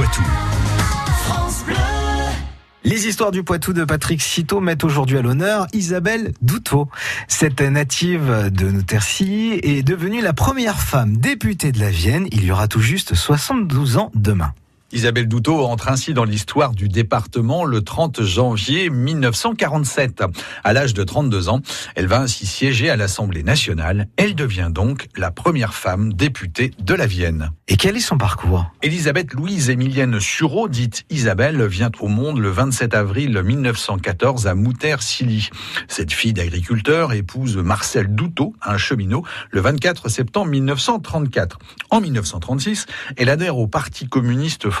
Poitou. Les histoires du Poitou de Patrick Citeau mettent aujourd'hui à l'honneur Isabelle Douteau. Cette native de Notercy est devenue la première femme députée de la Vienne. Il y aura tout juste 72 ans demain. Isabelle Douteau entre ainsi dans l'histoire du département le 30 janvier 1947. À l'âge de 32 ans, elle va ainsi siéger à l'Assemblée nationale. Elle devient donc la première femme députée de la Vienne. Et quel est son parcours? Elisabeth Louise Émilienne Sureau, dite Isabelle, vient au monde le 27 avril 1914 à Mouter-Silly. Cette fille d'agriculteur épouse Marcel Douteau, un cheminot, le 24 septembre 1934. En 1936, elle adhère au Parti communiste français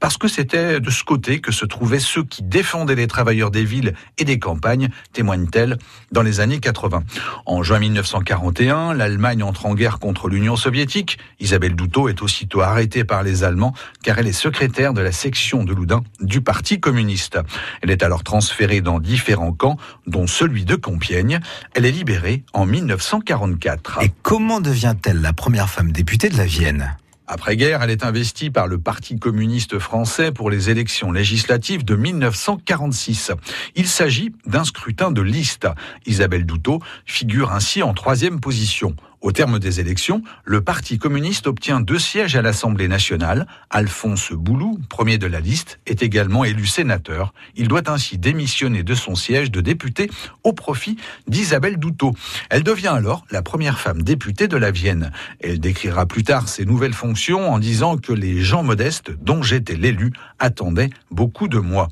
parce que c'était de ce côté que se trouvaient ceux qui défendaient les travailleurs des villes et des campagnes, témoigne-t-elle, dans les années 80. En juin 1941, l'Allemagne entre en guerre contre l'Union soviétique. Isabelle Douteau est aussitôt arrêtée par les Allemands car elle est secrétaire de la section de Loudun du Parti communiste. Elle est alors transférée dans différents camps, dont celui de Compiègne. Elle est libérée en 1944. Et comment devient-elle la première femme députée de la Vienne? Après-guerre, elle est investie par le Parti communiste français pour les élections législatives de 1946. Il s'agit d'un scrutin de liste. Isabelle Douteau figure ainsi en troisième position. Au terme des élections, le Parti communiste obtient deux sièges à l'Assemblée nationale. Alphonse Boulou, premier de la liste, est également élu sénateur. Il doit ainsi démissionner de son siège de député au profit d'Isabelle Douteau. Elle devient alors la première femme députée de la Vienne. Elle décrira plus tard ses nouvelles fonctions en disant que les gens modestes dont j'étais l'élu attendaient beaucoup de moi.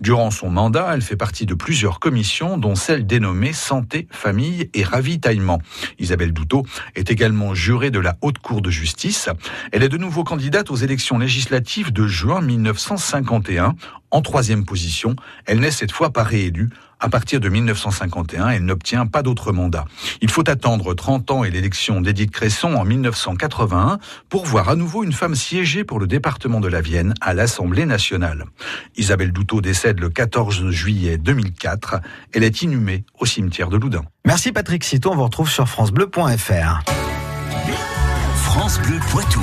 Durant son mandat, elle fait partie de plusieurs commissions, dont celle dénommée Santé, Famille et Ravitaillement. Isabelle Douteau est également jurée de la Haute Cour de justice. Elle est de nouveau candidate aux élections législatives de juin 1951. En troisième position, elle n'est cette fois pas réélue. À partir de 1951, elle n'obtient pas d'autre mandat. Il faut attendre 30 ans et l'élection d'Édith Cresson en 1981 pour voir à nouveau une femme siéger pour le département de la Vienne à l'Assemblée nationale. Isabelle Douteau décède le 14 juillet 2004. Elle est inhumée au cimetière de Loudun. Merci Patrick Citeau, on vous retrouve sur francebleu.fr. France Bleu Poitou.